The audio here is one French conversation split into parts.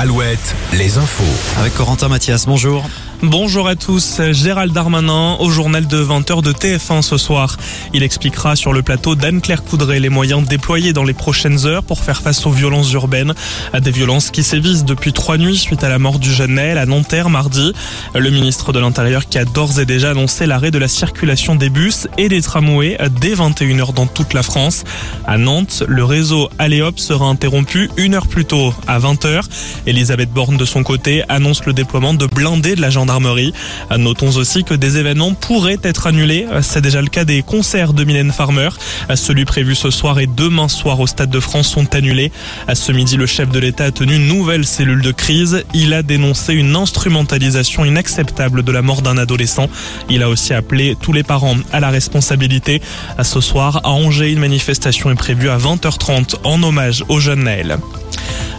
Alouette, les infos. Avec Corentin Mathias, bonjour. Bonjour à tous, Gérald Darmanin au journal de 20h de TF1 ce soir. Il expliquera sur le plateau d'Anne-Claire Coudray les moyens déployés dans les prochaines heures pour faire face aux violences urbaines, à des violences qui sévissent depuis trois nuits suite à la mort du jeune Naël à Nanterre mardi. Le ministre de l'Intérieur qui a d'ores et déjà annoncé l'arrêt de la circulation des bus et des tramways dès 21h dans toute la France. À Nantes, le réseau Aléop sera interrompu une heure plus tôt, à 20h. Elisabeth Borne de son côté annonce le déploiement de blindés de la gendarmerie Notons aussi que des événements pourraient être annulés. C'est déjà le cas des concerts de Mylène Farmer. Celui prévu ce soir et demain soir au Stade de France sont annulés. À ce midi, le chef de l'État a tenu une nouvelle cellule de crise. Il a dénoncé une instrumentalisation inacceptable de la mort d'un adolescent. Il a aussi appelé tous les parents à la responsabilité. Ce soir, à Angers, une manifestation est prévue à 20h30 en hommage au jeune Naël.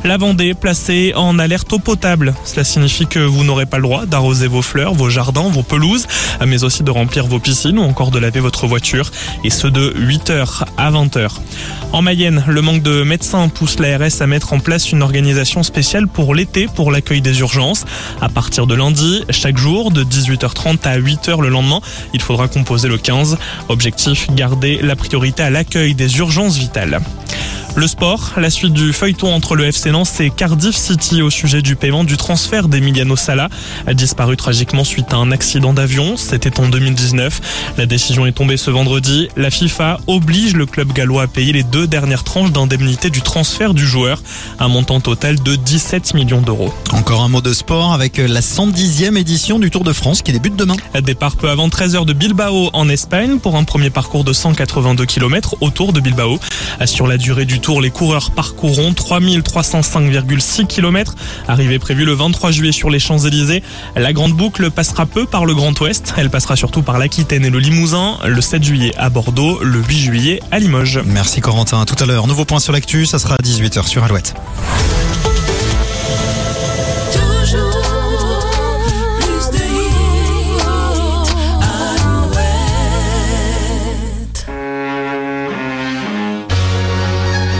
La Vendée placée en alerte eau potable. Cela signifie que vous n'aurez pas le droit d'arroser vos fleurs, vos jardins, vos pelouses, mais aussi de remplir vos piscines ou encore de laver votre voiture. Et ce de 8h à 20h. En Mayenne, le manque de médecins pousse l'ARS à mettre en place une organisation spéciale pour l'été pour l'accueil des urgences. À partir de lundi, chaque jour, de 18h30 à 8h le lendemain, il faudra composer le 15. Objectif, garder la priorité à l'accueil des urgences vitales. Le sport, la suite du feuilleton entre le FC Nantes et Cardiff City au sujet du paiement du transfert d'Emiliano Sala, a disparu tragiquement suite à un accident d'avion. C'était en 2019. La décision est tombée ce vendredi. La FIFA oblige le club gallois à payer les deux dernières tranches d'indemnité du transfert du joueur, un montant total de 17 millions d'euros. Encore un mot de sport avec la 110e édition du Tour de France qui débute demain. Départ peu avant 13h de Bilbao en Espagne pour un premier parcours de 182 km autour de Bilbao. Sur la durée du tour, les coureurs parcourront 3305,6 km. Arrivée prévue le 23 juillet sur les Champs-Élysées. La grande boucle passera peu par le Grand Ouest. Elle passera surtout par l'Aquitaine et le Limousin. Le 7 juillet à Bordeaux, le 8 juillet à Limoges. Merci Corentin. Tout à l'heure, nouveau point sur l'actu, ça sera à 18h sur Alouette.